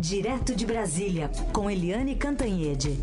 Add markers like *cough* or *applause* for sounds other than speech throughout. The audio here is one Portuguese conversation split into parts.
Direto de Brasília, com Eliane Cantanhede.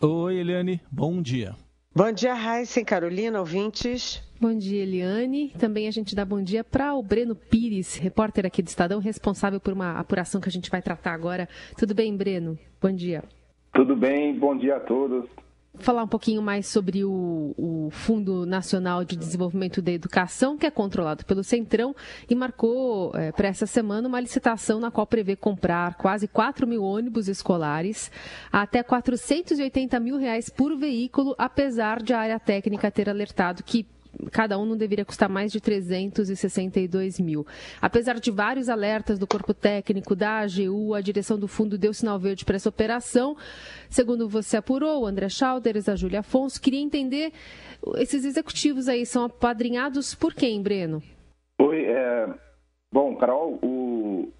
Oi, Eliane, bom dia. Bom dia, Raíssa e Carolina, ouvintes. Bom dia, Eliane. Também a gente dá bom dia para o Breno Pires, repórter aqui do Estadão, responsável por uma apuração que a gente vai tratar agora. Tudo bem, Breno? Bom dia. Tudo bem, bom dia a todos falar um pouquinho mais sobre o, o, Fundo Nacional de Desenvolvimento da Educação, que é controlado pelo Centrão e marcou é, para essa semana uma licitação na qual prevê comprar quase 4 mil ônibus escolares até 480 mil reais por veículo, apesar de a área técnica ter alertado que cada um não deveria custar mais de 362 mil. Apesar de vários alertas do corpo técnico, da AGU, a direção do fundo deu sinal verde para essa operação. Segundo você apurou, o André Schalders, a Júlia Afonso, queria entender, esses executivos aí são apadrinhados por quem, Breno? Oi, é... bom, Carol, o...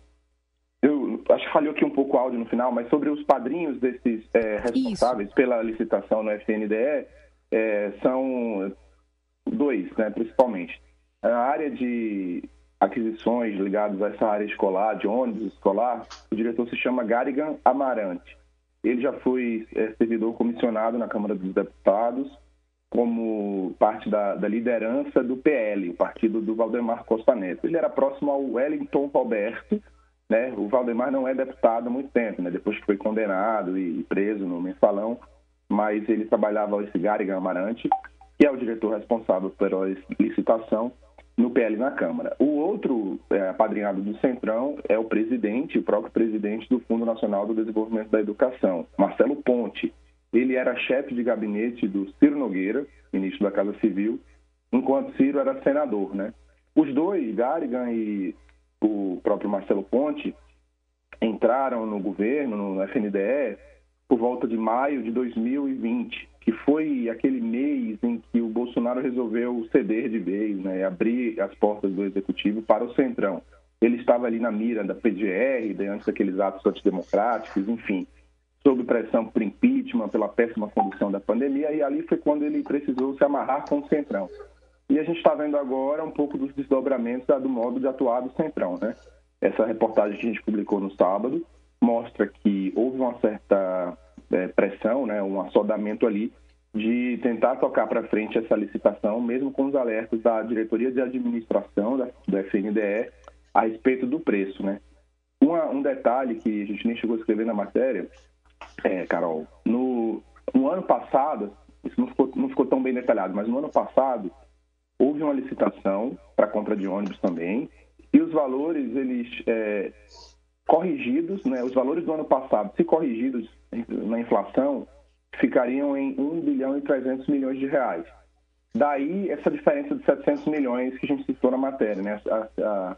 eu acho que falhou aqui um pouco o áudio no final, mas sobre os padrinhos desses é, responsáveis Isso. pela licitação no FNDE, é, são dois, né, principalmente. A área de aquisições ligadas a essa área escolar, de ônibus escolar, o diretor se chama Garigan Amarante. Ele já foi é, servidor comissionado na Câmara dos Deputados como parte da, da, liderança do PL, o partido do Valdemar Costa Neto. Ele era próximo ao Wellington Roberto, né? O Valdemar não é deputado há muito tempo, né? Depois que foi condenado e preso no mensalão, mas ele trabalhava esse Garigan Amarante que é o diretor responsável pela licitação no PL na Câmara. O outro é, apadrinhado do Centrão é o presidente, o próprio presidente do Fundo Nacional do Desenvolvimento da Educação, Marcelo Ponte. Ele era chefe de gabinete do Ciro Nogueira, ministro da Casa Civil, enquanto Ciro era senador, né? Os dois, Garrigan e o próprio Marcelo Ponte, entraram no governo, no FNDE, por volta de maio de 2020 que foi aquele mês em que o Bolsonaro resolveu ceder de vez, né, abrir as portas do executivo para o Centrão. Ele estava ali na mira da PGR, diante daqueles atos antidemocráticos, enfim, sob pressão por impeachment, pela péssima condução da pandemia, e ali foi quando ele precisou se amarrar com o Centrão. E a gente está vendo agora um pouco dos desdobramentos do modo de atuar do Centrão, né? Essa reportagem que a gente publicou no sábado mostra que houve uma certa pressão, né, um assodamento ali de tentar tocar para frente essa licitação, mesmo com os alertas da diretoria de administração da, do FNDE a respeito do preço, né? Uma, um detalhe que a gente nem chegou a escrever na matéria, é, Carol, no, no ano passado, isso não ficou, não ficou tão bem detalhado, mas no ano passado houve uma licitação para compra de ônibus também, e os valores, eles é, corrigidos, né, os valores do ano passado, se corrigidos na inflação, ficariam em 1 bilhão e 300 milhões de reais. Daí essa diferença de 700 milhões que a gente citou na matéria. Né? A, a,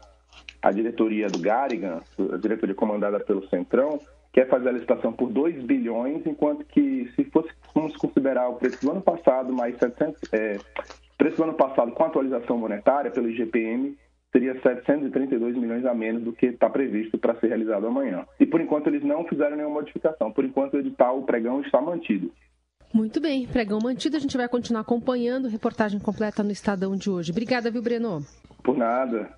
a diretoria do Garrigan, a diretoria comandada pelo Centrão, quer fazer a licitação por 2 bilhões, enquanto que se fosse, vamos considerar o preço do ano passado mais 700, é, preço do ano passado com atualização monetária pelo IGPM, seria 732 milhões a menos do que está previsto para ser realizado amanhã. E por enquanto eles não fizeram nenhuma modificação. Por enquanto o edital, o pregão está mantido. Muito bem, pregão mantido. A gente vai continuar acompanhando. Reportagem completa no Estadão de hoje. Obrigada, viu, Breno? Por nada.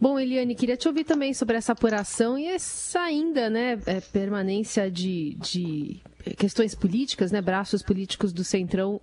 Bom, Eliane, queria te ouvir também sobre essa apuração e essa ainda, né, é, permanência de, de questões políticas, né, braços políticos do Centrão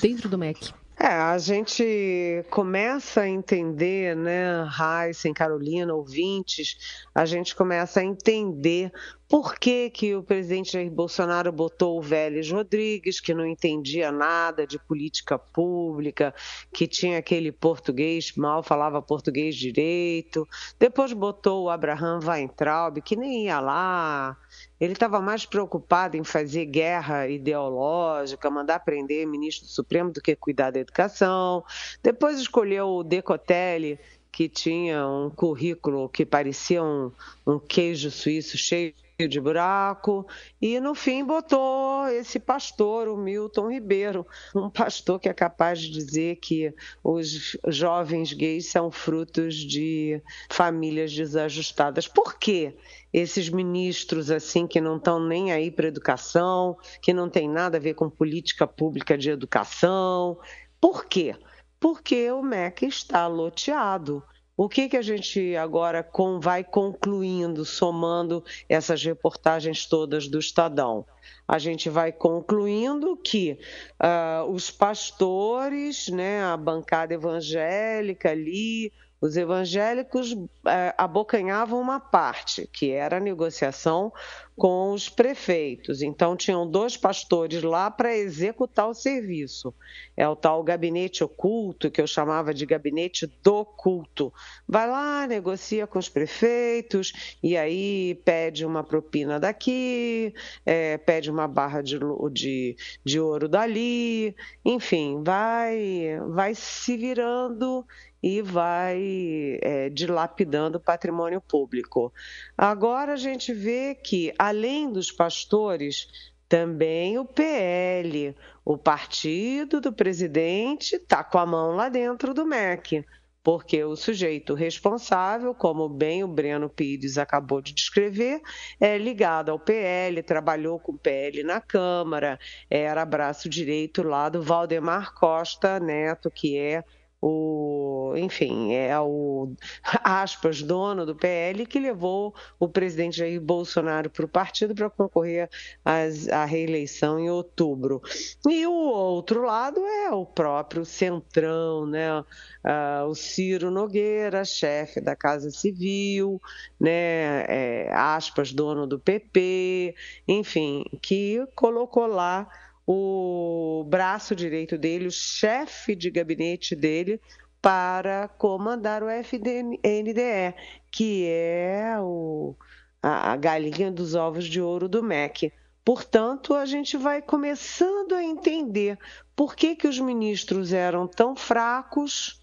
dentro do MEC. É, a gente começa a entender, né, Heisen, Carolina, ouvintes, a gente começa a entender por que, que o presidente Jair Bolsonaro botou o Vélez Rodrigues, que não entendia nada de política pública, que tinha aquele português, mal falava português direito. Depois botou o Abraham Weintraub, que nem ia lá, ele estava mais preocupado em fazer guerra ideológica, mandar prender ministro do Supremo do que cuidar da educação. Depois escolheu o Decotelli, que tinha um currículo que parecia um, um queijo suíço cheio de buraco e no fim botou esse pastor, o Milton Ribeiro, um pastor que é capaz de dizer que os jovens gays são frutos de famílias desajustadas. Por quê? Esses ministros assim que não estão nem aí para educação, que não tem nada a ver com política pública de educação. Por quê? porque o MEC está loteado. O que, que a gente agora com, vai concluindo, somando essas reportagens todas do Estadão? A gente vai concluindo que uh, os pastores, né, a bancada evangélica ali, os evangélicos é, abocanhavam uma parte, que era a negociação com os prefeitos. Então, tinham dois pastores lá para executar o serviço. É o tal gabinete oculto, que eu chamava de gabinete do culto. Vai lá, negocia com os prefeitos, e aí pede uma propina daqui, é, pede uma barra de, de, de ouro dali, enfim, vai, vai se virando e vai é, dilapidando o patrimônio público. Agora a gente vê que, além dos pastores, também o PL, o partido do presidente, está com a mão lá dentro do MEC porque o sujeito responsável, como bem o Breno Pires acabou de descrever, é ligado ao PL, trabalhou com o PL na Câmara, era braço direito lá do Valdemar Costa Neto, que é o, enfim, é o *laughs* aspas, dono do PL, que levou o presidente Jair Bolsonaro para o partido para concorrer às, à reeleição em outubro. E o outro lado é o próprio Centrão, né? Uh, o Ciro Nogueira, chefe da Casa Civil, né? É, aspas, dono do PP, enfim, que colocou lá o braço direito dele, o chefe de gabinete dele, para comandar o FNDE, que é o, a, a galinha dos ovos de ouro do MEC. Portanto, a gente vai começando a entender por que, que os ministros eram tão fracos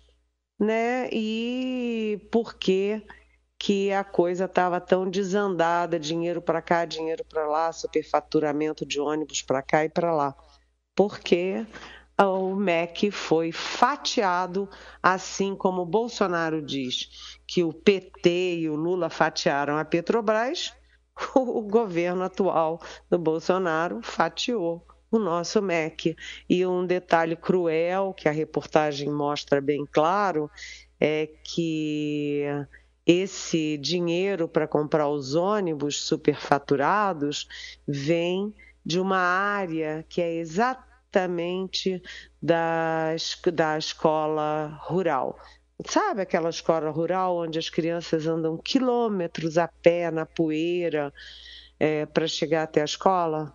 né, e por que que a coisa estava tão desandada, dinheiro para cá, dinheiro para lá, superfaturamento de ônibus para cá e para lá, porque o MEC foi fatiado, assim como o Bolsonaro diz que o PT e o Lula fatiaram a Petrobras, *laughs* o governo atual do Bolsonaro fatiou o nosso MEC. E um detalhe cruel que a reportagem mostra bem claro é que esse dinheiro para comprar os ônibus superfaturados vem de uma área que é exatamente da, da escola rural. Sabe aquela escola rural onde as crianças andam quilômetros a pé na poeira é, para chegar até a escola?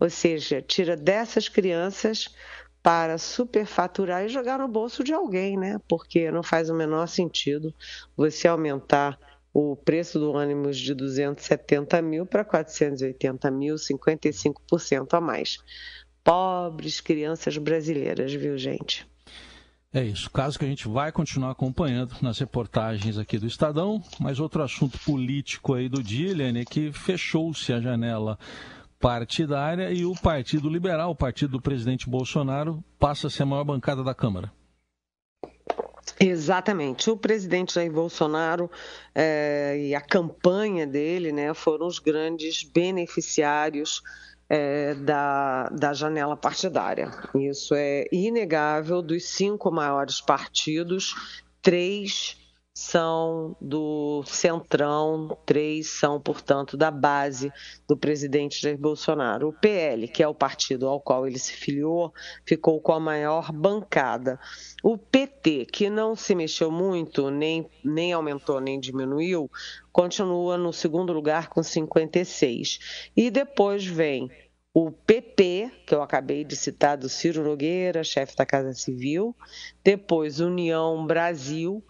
Ou seja, tira dessas crianças para superfaturar e jogar no bolso de alguém, né? Porque não faz o menor sentido você aumentar o preço do ônibus de 270 mil para 480 mil, 55% a mais. Pobres crianças brasileiras, viu, gente? É isso, caso que a gente vai continuar acompanhando nas reportagens aqui do Estadão, mas outro assunto político aí do dia, Helene, é que fechou-se a janela partidária e o Partido Liberal, o partido do presidente Bolsonaro, passa a ser a maior bancada da Câmara. Exatamente. O presidente Jair Bolsonaro é, e a campanha dele né, foram os grandes beneficiários é, da, da janela partidária. Isso é inegável. Dos cinco maiores partidos, três são do Centrão, três são, portanto, da base do presidente Jair Bolsonaro. O PL, que é o partido ao qual ele se filiou, ficou com a maior bancada. O PT, que não se mexeu muito, nem, nem aumentou nem diminuiu, continua no segundo lugar com 56. E depois vem o PP, que eu acabei de citar, do Ciro Nogueira, chefe da Casa Civil, depois União Brasil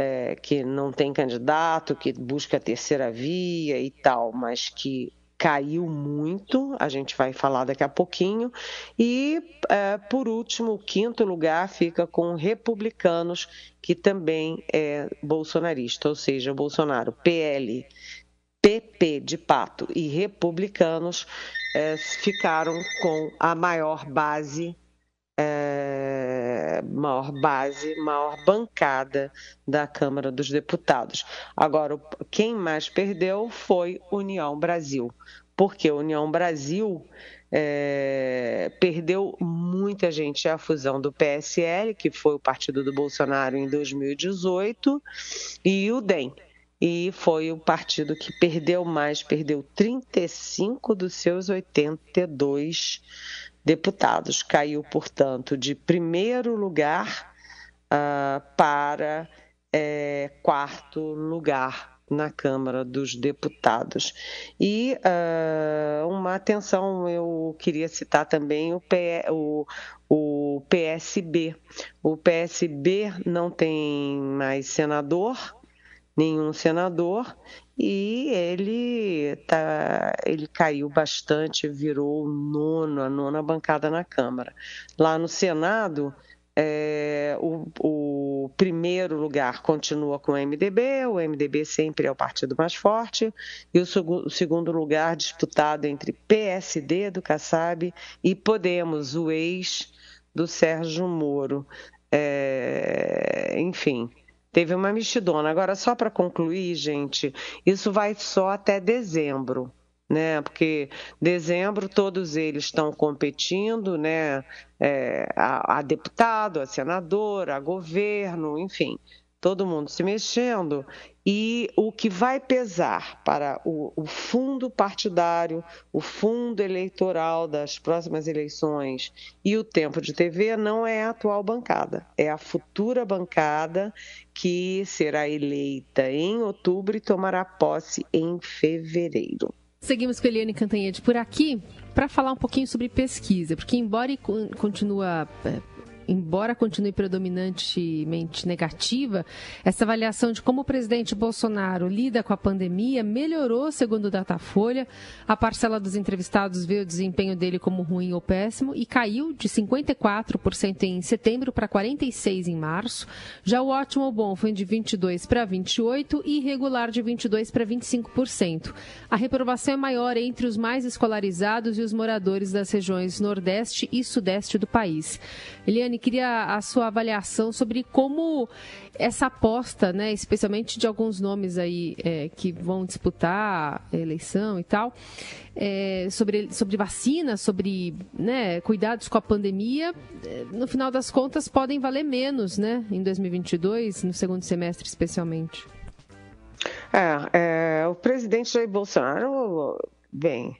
é, que não tem candidato, que busca a terceira via e tal, mas que caiu muito, a gente vai falar daqui a pouquinho. E, é, por último, o quinto lugar fica com republicanos, que também é bolsonarista, ou seja, Bolsonaro, PL, PP de Pato e republicanos é, ficaram com a maior base maior base, maior bancada da Câmara dos Deputados. Agora, quem mais perdeu foi União Brasil, porque União Brasil é, perdeu muita gente a fusão do PSL, que foi o partido do Bolsonaro em 2018, e o DEM. E foi o partido que perdeu mais, perdeu 35 dos seus 82 deputados. Caiu, portanto, de primeiro lugar uh, para é, quarto lugar na Câmara dos Deputados. E uh, uma atenção, eu queria citar também o, P, o, o PSB. O PSB não tem mais senador, nenhum senador, e ele, tá, ele caiu bastante, virou nono, a nona bancada na Câmara. Lá no Senado, é, o, o, primeiro lugar continua com o MDB, o MDB sempre é o partido mais forte, e o, o segundo lugar disputado entre PSD do Kassab e Podemos, o ex do Sérgio Moro. É, enfim, teve uma mexidona. Agora, só para concluir, gente, isso vai só até dezembro né? Porque dezembro todos eles estão competindo, né? É, a, a deputado, a senadora, a governo, enfim, todo mundo se mexendo. E o que vai pesar para o, o, fundo partidário, o fundo eleitoral das próximas eleições e o tempo de TV não é a atual bancada, é a futura bancada que será eleita em outubro e tomará posse em fevereiro. Seguimos com a Eliane Cantanhede por aqui para falar um pouquinho sobre pesquisa, porque embora continua é, embora continue predominantemente negativa, essa avaliação de como o presidente Bolsonaro lida com a pandemia melhorou, segundo o Datafolha. A parcela dos entrevistados vê o desempenho dele como ruim ou péssimo e caiu de 54% em setembro para 46% em março. Já o ótimo ou bom foi de 22% para 28% e irregular de 22% para 25%. A reprovação é maior entre os mais escolarizados e os moradores das regiões Nordeste e Sudeste do país. Eliane, queria a sua avaliação sobre como essa aposta, né, especialmente de alguns nomes aí é, que vão disputar a eleição e tal, é, sobre, sobre vacina, sobre né, cuidados com a pandemia, é, no final das contas podem valer menos, né, em 2022, no segundo semestre especialmente. É, é o presidente Jair Bolsonaro, bem,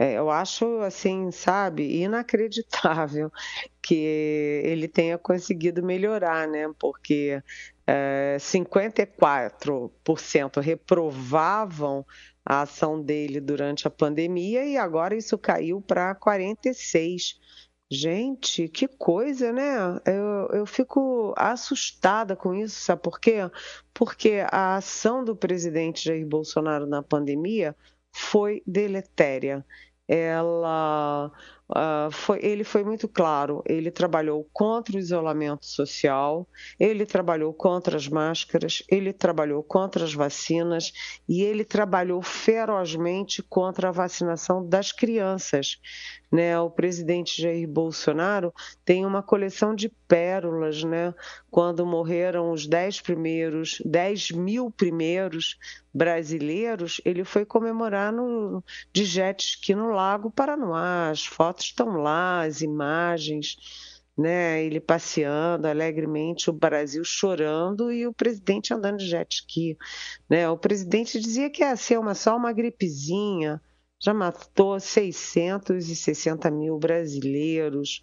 é, eu acho, assim, sabe, inacreditável *laughs* que ele tenha conseguido melhorar, né? Porque é, 54% reprovavam a ação dele durante a pandemia e agora isso caiu para 46%. Gente, que coisa, né? Eu, eu fico assustada com isso, sabe por quê? Porque a ação do presidente Jair Bolsonaro na pandemia foi deletéria ela uh, foi, ele foi muito claro. Ele trabalhou contra o isolamento social, ele trabalhou contra as máscaras, ele trabalhou contra as vacinas e ele trabalhou ferozmente contra a vacinação das crianças. Né? O presidente Jair Bolsonaro tem uma coleção de pérolas, né? Quando morreram os dez primeiros, 10 mil primeiros brasileiros, ele foi comemorar no, de jet ski no Lago Paranoá. As fotos estão lá, as imagens. Né, ele passeando alegremente, o Brasil chorando e o presidente andando de jet ski. Né? O presidente dizia que ia ser uma, só uma gripezinha, já matou 660 mil brasileiros.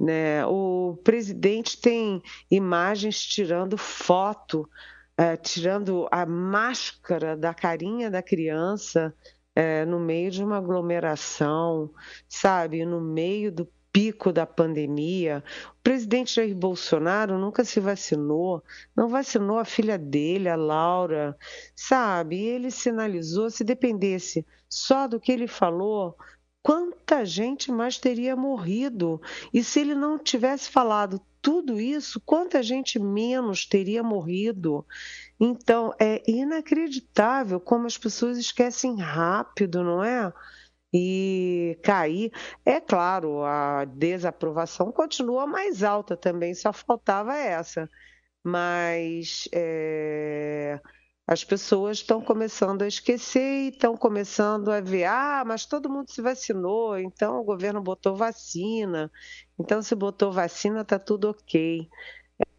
Né? O presidente tem imagens tirando foto, é, tirando a máscara da carinha da criança é, no meio de uma aglomeração, sabe? No meio do pico da pandemia. O presidente Jair Bolsonaro nunca se vacinou, não vacinou a filha dele, a Laura, sabe? Ele sinalizou, se dependesse só do que ele falou, quanta gente mais teria morrido? E se ele não tivesse falado tudo isso, quanta gente menos teria morrido? Então, é inacreditável como as pessoas esquecem rápido, não é? e cair. É claro, a desaprovação continua mais alta também, só faltava essa. Mas é, as pessoas estão começando a esquecer e estão começando a ver, ah, mas todo mundo se vacinou, então o governo botou vacina, então se botou vacina está tudo ok.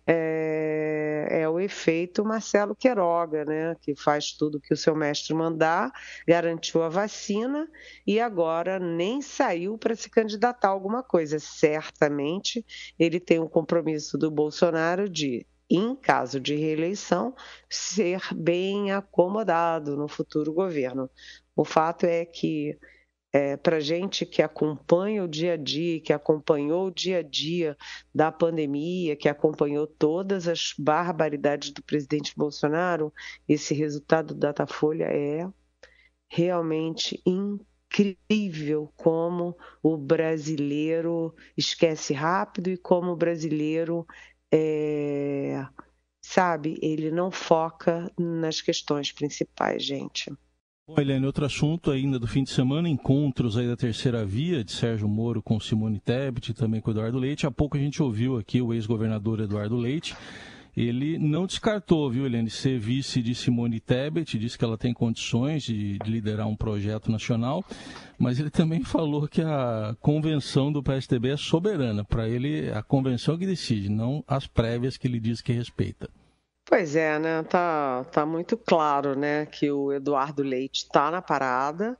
É, é, o efeito Marcelo Queiroga, né, que faz tudo que o seu mestre mandar, garantiu a vacina e agora nem saiu para se candidatar a alguma coisa. Certamente ele tem um compromisso do Bolsonaro de em caso de reeleição, ser bem acomodado no futuro governo. O fato é que, é, para gente que acompanha o dia a dia, que acompanhou o dia a dia da pandemia, que acompanhou todas as barbaridades do presidente Bolsonaro, esse resultado do Datafolha é realmente incrível como o brasileiro esquece rápido e como o brasileiro é, sabe, ele não foca nas questões principais, gente. Bom, Helene, outro assunto ainda do fim de semana, encontros aí da terceira via de Sérgio Moro com Simone Tebet e também com Eduardo Leite. Há pouco a gente ouviu aqui o ex-governador Eduardo Leite ele não descartou, viu, Helene, ser vice de Simone Tebet, disse que ela tem condições de, de liderar um projeto nacional, mas ele também *laughs* falou que a convenção do PSDB é soberana. Para ele, a convenção é que decide, não as prévias que ele diz que respeita. Pois é, né? Tá, tá muito claro, né, que o Eduardo Leite está na parada,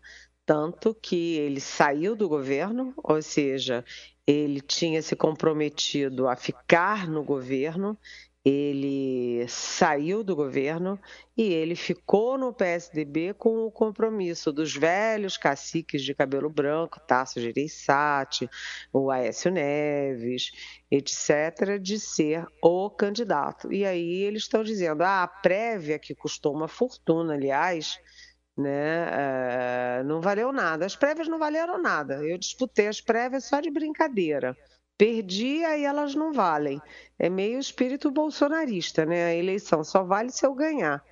tanto que ele saiu do governo, ou seja, ele tinha se comprometido a ficar no governo ele saiu do governo e ele ficou no PSDB com o compromisso dos velhos caciques de cabelo branco, Tasso Gereissati, o Aécio Neves, etc., de ser o candidato. E aí eles estão dizendo, ah, a prévia, que custou uma fortuna, aliás, né, uh, não valeu nada. As prévias não valeram nada. Eu disputei as prévias só de brincadeira perdi, aí elas não valem. É meio espírito bolsonarista, né? A eleição só vale se eu ganhar.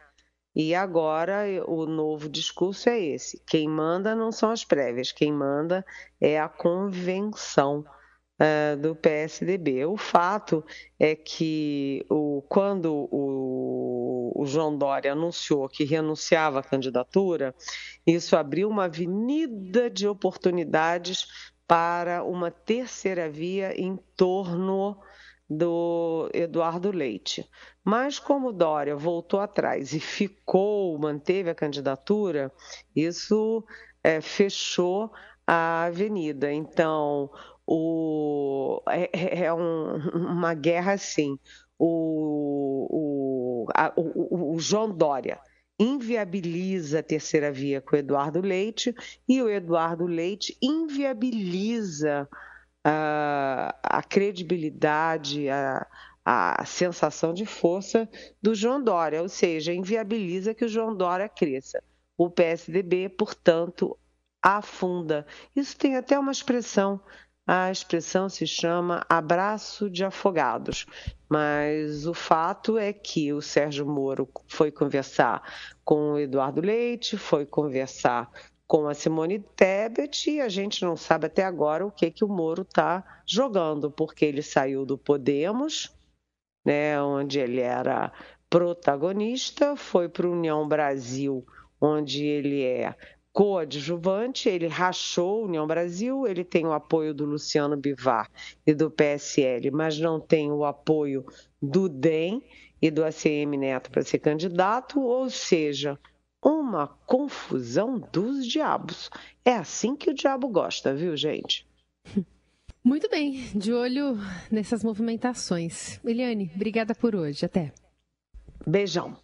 E agora o novo discurso é esse: quem manda não são as prévias, quem manda é a convenção uh, do PSDB. O fato é que o, quando o, o João Dória anunciou que renunciava à candidatura, isso abriu uma avenida de oportunidades para uma terceira via em torno do Eduardo Leite. Mas como Dória voltou atrás e ficou, manteve a candidatura, isso é, fechou a avenida. Então, o, é, é um, uma guerra assim. O, o, a, o, o João Dória inviabiliza a terceira via com o Eduardo Leite e o Eduardo Leite inviabiliza a, a credibilidade, a, a sensação de força do João Dória, ou seja, inviabiliza que o João Dória cresça. O PSDB, portanto, afunda. Isso tem até uma expressão a expressão se chama abraço de afogados, mas o fato é que o Sérgio Moro foi conversar com o Eduardo Leite, foi conversar com a Simone Tebet e a gente não sabe até agora o que, que o Moro está jogando, porque ele saiu do Podemos, né, onde ele era protagonista, foi para o União Brasil, onde ele é coadjuvante, ele rachou União Brasil, ele tem o apoio do Luciano Bivar e do PSL, mas não tem o apoio do DEM e do ACM Neto para ser candidato, ou seja, uma confusão dos diabos. É assim que o diabo gosta, viu, gente? *laughs* Muito bem, de olho nessas movimentações. Eliane, obrigada por hoje. Até. Beijão.